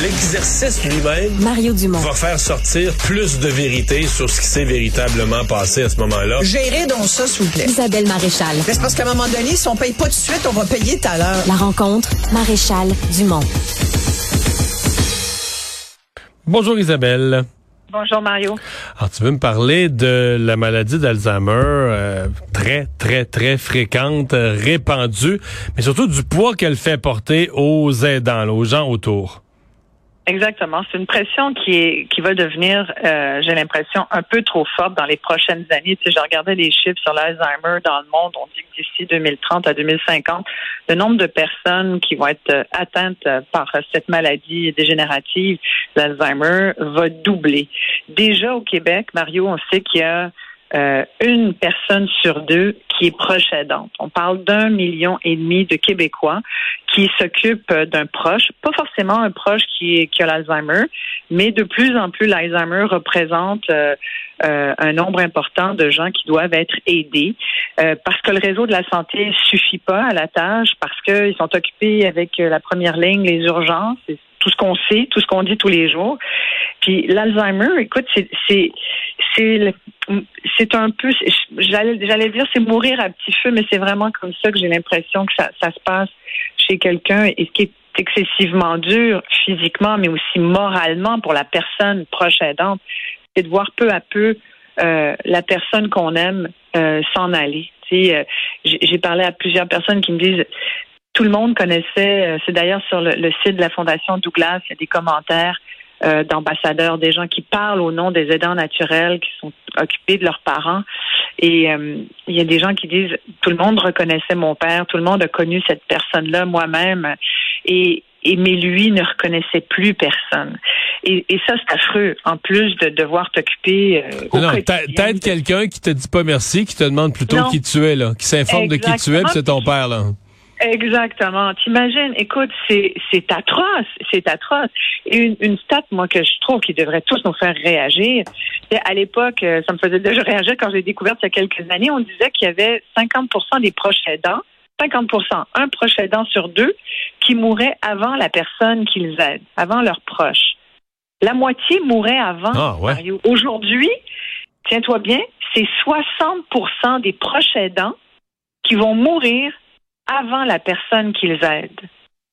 L'exercice lui-même Mario Dumont. va faire sortir plus de vérité sur ce qui s'est véritablement passé à ce moment-là. Gérez donc ça, s'il vous plaît. Isabelle Maréchal. Mais C'est parce qu'à un moment donné, si on paye pas tout de suite, on va payer tout à l'heure. La rencontre, Maréchal Dumont. Bonjour Isabelle. Bonjour Mario. Alors tu veux me parler de la maladie d'Alzheimer, euh, très très très fréquente, répandue, mais surtout du poids qu'elle fait porter aux aidants, là, aux gens autour. Exactement. C'est une pression qui est qui va devenir, euh, j'ai l'impression, un peu trop forte dans les prochaines années. Tu sais, je regardais les chiffres sur l'Alzheimer dans le monde. On dit que d'ici 2030 à 2050, le nombre de personnes qui vont être euh, atteintes euh, par cette maladie dégénérative, l'Alzheimer, va doubler. Déjà au Québec, Mario, on sait qu'il y a euh, une personne sur deux qui est proche aidante. On parle d'un million et demi de Québécois qui s'occupent d'un proche, pas forcément un proche qui, qui a l'Alzheimer, mais de plus en plus l'Alzheimer représente euh, euh, un nombre important de gens qui doivent être aidés euh, parce que le réseau de la santé suffit pas à la tâche, parce qu'ils sont occupés avec la première ligne, les urgences, tout ce qu'on sait, tout ce qu'on dit tous les jours. Puis l'Alzheimer, écoute, c'est c'est c'est c'est un peu j'allais j'allais dire c'est mourir à petit feu, mais c'est vraiment comme ça que j'ai l'impression que ça, se passe chez quelqu'un et ce qui est excessivement dur physiquement, mais aussi moralement pour la personne proche aidante, c'est de voir peu à peu euh, la personne qu'on aime euh, s'en aller. Euh, j'ai parlé à plusieurs personnes qui me disent tout le monde connaissait, euh, c'est d'ailleurs sur le, le, site de la Fondation Douglas, il y a des commentaires euh, d'ambassadeurs, des gens qui parlent au nom des aidants naturels qui sont occupés de leurs parents. Et euh, il y a des gens qui disent tout le monde reconnaissait mon père, tout le monde a connu cette personne-là, moi-même, et, et mais lui ne reconnaissait plus personne. Et, et ça, c'est affreux. En plus de devoir t'occuper. Euh, non, t'aides quelqu'un qui te dit pas merci, qui te demande plutôt Non. qui tu es, là, qui s'informe de qui tu es, puis c'est ton père, là. Exactement. T'imagines, écoute, c'est c'est atroce, c'est atroce. Et une, une stat, moi, que je trouve qui devrait tous nous faire réagir. c'est À l'époque, euh, ça me faisait déjà réagir quand j'ai découvert il y a quelques années, on disait qu'il y avait 50% des proches aidants, 50%, un proche aidant sur deux, qui mouraient avant la personne qu'ils aident, avant leurs proches. La moitié mourait avant. Ah, ouais. Aujourd'hui, tiens-toi bien, c'est 60% des proches aidants qui vont mourir avant la personne qu'ils aident.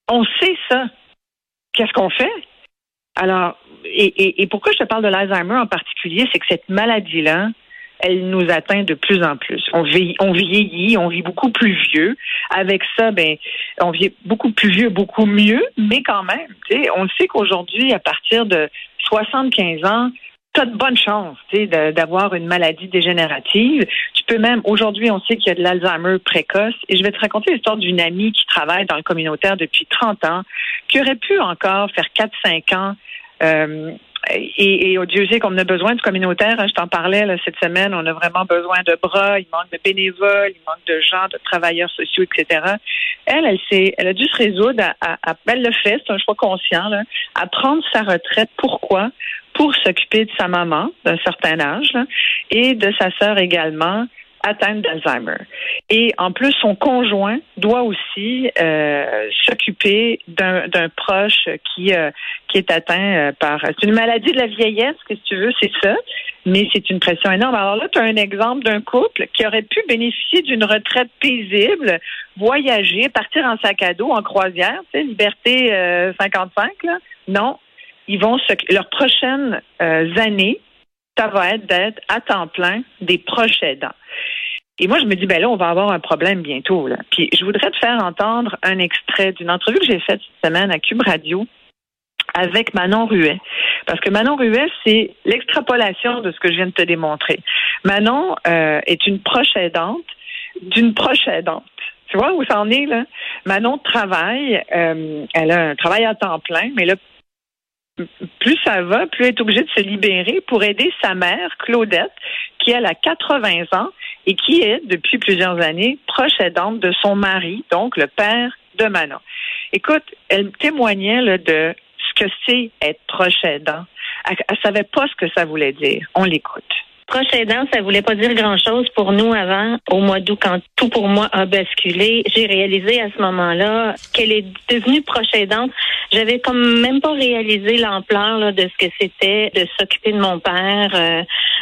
On sait ça. Qu'est-ce qu'on fait? Alors, et, pourquoi je te parle de l'Alzheimer en particulier, c'est que cette maladie-là, elle nous atteint de plus en plus. On vieillit, on vit beaucoup plus vieux. Avec ça, ben, on vit beaucoup plus vieux, beaucoup mieux, mais quand même, on sait qu'aujourd'hui, à partir de 75 ans, tu as de bonnes chances d'avoir une maladie dégénérative. Tu peux même, aujourd'hui, on sait qu'il y a de l'Alzheimer précoce. Et je vais te raconter l'histoire d'une amie qui travaille dans le communautaire depuis 30 ans, qui aurait pu encore faire 4-5 ans. euh, et, et oh Dieu sait qu'on a besoin du communautaire. hein, je t'en parlais là, cette semaine. On a vraiment besoin de bras. Il manque de bénévoles, il manque de gens, de travailleurs sociaux, etc. Elle, elle s'est, elle a dû se résoudre à, à- à- elle le fait, c'est un choix conscient, là, à prendre sa retraite. Pourquoi? Pour s'occuper de sa maman d'un certain âge là, et de sa sœur également atteinte d'Alzheimer. Et en plus, son conjoint doit aussi euh, s'occuper d'un proche qui euh, qui est atteint euh, par c'est une maladie de la vieillesse, que si tu veux, c'est ça, mais c'est une pression énorme. Alors là, tu as un exemple d'un couple qui aurait pu bénéficier d'une retraite paisible, voyager, partir en sac à dos, en croisière, tu sais, liberté euh, 55, là. Non, ils vont se, leurs prochaines euh, années, ça va être d'être à temps plein des proches aidants. Et moi, je me dis, ben là, on va avoir un problème bientôt. Là. Puis je voudrais te faire entendre un extrait d'une entrevue que j'ai faite cette semaine à Cube Radio avec Manon Ruet. Parce que Manon Ruet, c'est l'extrapolation de ce que je viens de te démontrer. Manon euh, est une proche aidante d'une proche aidante. Tu vois où ça en est, là? Manon travaille, euh, elle a un travail à temps plein, mais là, plus ça va, plus elle est obligée de se libérer pour aider sa mère, Claudette, qui elle a 80 ans et qui est, depuis plusieurs années, proche aidante de son mari, donc le père de Manon. Écoute, elle témoignait là, de ce que c'est être proche aidant. Elle, elle savait pas ce que ça voulait dire. On l'écoute. Proche aidant, ça voulait pas dire grand-chose pour nous avant, au mois d'août, quand tout pour moi a basculé. J'ai réalisé à ce moment-là qu'elle est devenue proche aidante. J'avais comme même pas réalisé l'ampleur de ce que c'était de s'occuper de mon père euh,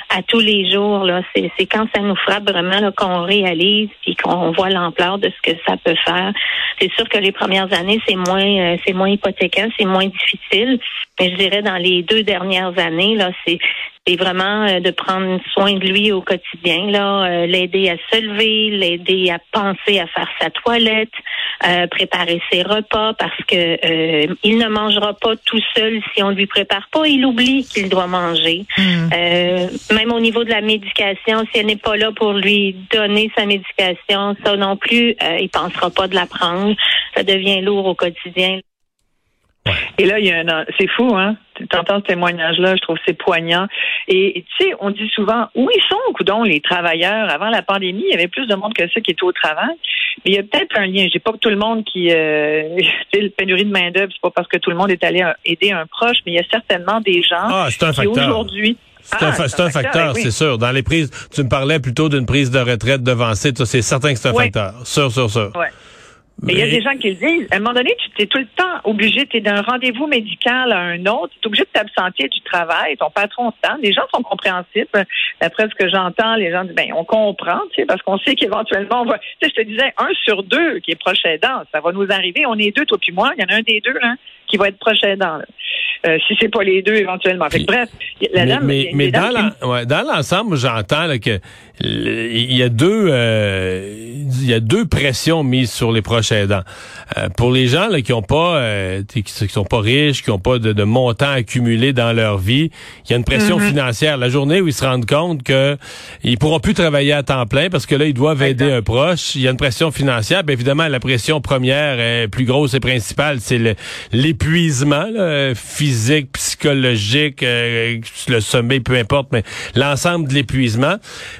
à tous les jours. C'est quand ça nous frappe vraiment qu'on réalise et qu'on voit l'ampleur de ce que ça peut faire. C'est sûr que les premières années, c'est moins, euh, c'est moins hypothéquant, c'est moins difficile. Mais je dirais dans les deux dernières années, là, c'est c'est vraiment euh, de prendre soin de lui au quotidien, là, euh, l'aider à se lever, l'aider à penser à faire sa toilette, euh, préparer ses repas parce que il ne mangera pas tout seul si on ne lui prépare pas. Il oublie qu'il doit manger. Hmm. même au niveau de la médication, si elle n'est pas là pour lui donner sa médication, ça non plus, il pensera pas de la prendre. Ça devient lourd au quotidien. Et là, il y a un, c'est fou, hein? Tu entends ce témoignage-là, je trouve c'est poignant. Et tu sais, on dit souvent, où ils sont, coudons, les travailleurs? Avant la pandémie, il y avait plus de monde que ça qui était au travail. Mais il y a peut-être un lien. J'ai pas que tout le monde qui, euh, le pénurie de main d'œuvre, c'est pas parce que tout le monde est allé aider un proche, mais il y a certainement des gens ah, qui aujourd'hui c'est un, ah, facteur, c'est sûr. Dans les prises, tu me parlais plutôt d'une prise de retraite devancée. C'est certain que c'est un facteur. Sûr, sûr, sûr. Ouais. Mais il y a des gens qui le disent. À un moment donné, tu es tout le temps obligé, tu es d'un rendez-vous médical à un autre, tu es obligé de t'absenter du travail, ton patron temps. Les gens sont compréhensifs. D'après ce que j'entends, les gens disent, ben, on comprend, tu sais, parce qu'on sait qu'éventuellement, on va, tu sais, je te disais, un sur deux qui est proche aidant, ça va nous arriver. On est deux, toi puis moi. Il y en a un des deux, là, qui va être proche aidant. Euh, si c'est pas les deux éventuellement. bref, la dame, mais, mais, dans l'ensemble, j'entends que il y a deux euh, il y a deux pressions mises sur les proches Euh, pour les gens là, qui ont pas euh, qui, sont pas riches, qui ont pas de, de montant accumulé dans leur vie, il y a une pression mm-hmm. financière. La journée où ils se rendent compte que ils pourront plus travailler à temps plein parce que là ils doivent aider un proche, il y a une pression financière. Bien évidemment, la pression première est plus grosse et principale, c'est l'épuisement physique, psychologique, le sommeil, peu importe, mais l'ensemble de l'épuisement.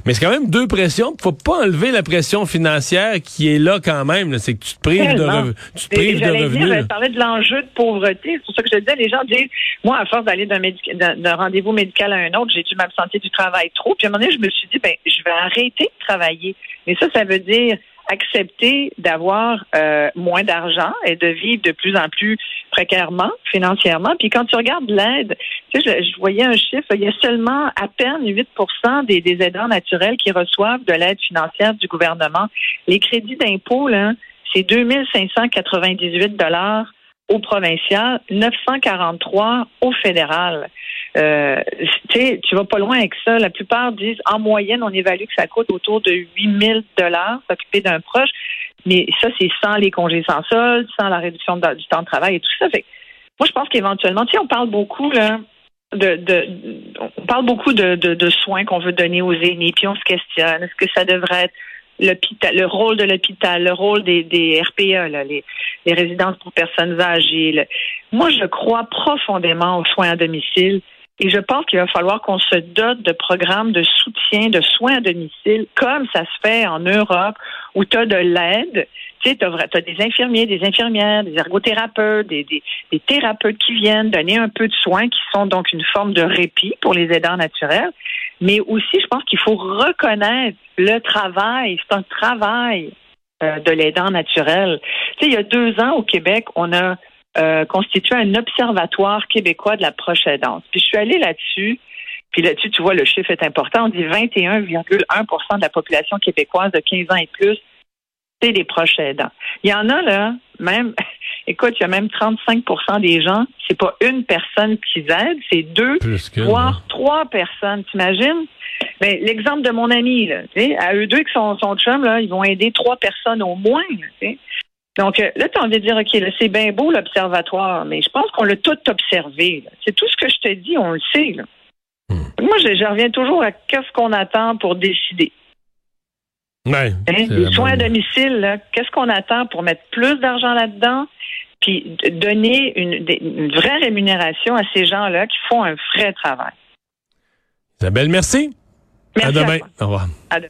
Mais quand même deux pressions. Faut pas enlever la pression financière qui est là quand même. C'est que tu te prives de, tu te prives de revenus. Dire, parler de l'enjeu de pauvreté. C'est pour ça que je disais, les gens disent, moi, à force d'aller d'un rendez-vous médical à un autre, j'ai dû m'absenter du travail trop. Puis à un moment donné, je me suis dit, ben, je vais arrêter de travailler. Mais ça, ça veut dire accepter d'avoir euh, moins d'argent et de vivre de plus en plus précairement financièrement. Puis quand tu regardes l'aide, tu sais, je, voyais un chiffre, il y a seulement à peine 8 des, des aidants naturels qui reçoivent de l'aide financière du gouvernement. Les crédits d'impôt, là, c'est 2598 dollars au provincial, 943 au fédéral. Euh, tu vas pas loin avec ça. La plupart disent, en moyenne, on évalue que ça coûte autour de 8000 dollars s'occuper d'un proche. Mais ça, c'est sans les congés sans solde, sans la réduction du temps de travail et tout ça. Moi, je pense qu'éventuellement, tu sais, on parle beaucoup là. De, on parle beaucoup de, de soins qu'on veut donner aux aînés, puis on se questionne, est-ce que ça devrait être le rôle de l'hôpital, le rôle des, des RPA, là, les, résidences pour personnes âgées. Moi, je crois profondément aux soins à domicile. Et je pense qu'il va falloir qu'on se dote de programmes de soutien, de soins à domicile, comme ça se fait en Europe, où tu as de l'aide. Tu as, des infirmiers, des infirmières, des ergothérapeutes, des, thérapeutes qui viennent donner un peu de soins, qui sont donc une forme de répit pour les aidants naturels. Mais aussi, je pense qu'il faut reconnaître le travail. C'est un travail euh, de l'aidant naturel. Tu sais, il y a deux ans au Québec, on a euh, constitué un observatoire québécois de la proche aidance. Puis je suis allée là-dessus. Puis là-dessus, tu vois, le chiffre est important. On dit 21,1% de la population québécoise de 15 ans et plus, c'est des proches aidants. Il y en a, là, même, écoute, il y a même 35% des gens, c'est pas une personne qui aide, c'est deux, voire trois personnes. T'imagines? Ben, l'exemple de mon ami, là, à eux deux qui sont son chum, là, ils vont aider trois personnes au moins. Donc euh, là, tu as envie de dire, OK, c'est bien beau l'observatoire, mais je pense qu'on l'a tout observé. C'est tout ce que je te dis, on le sait. Hmm. Moi, je, reviens toujours à qu'est-ce qu'on attend pour décider. Ouais, hein? Les soins à domicile, qu'est-ce qu'on attend pour mettre plus d'argent là-dedans, puis donner une, une, vraie rémunération à ces gens-là qui font un vrai travail? Isabelle, merci. Merci à demain. Au revoir. À demain.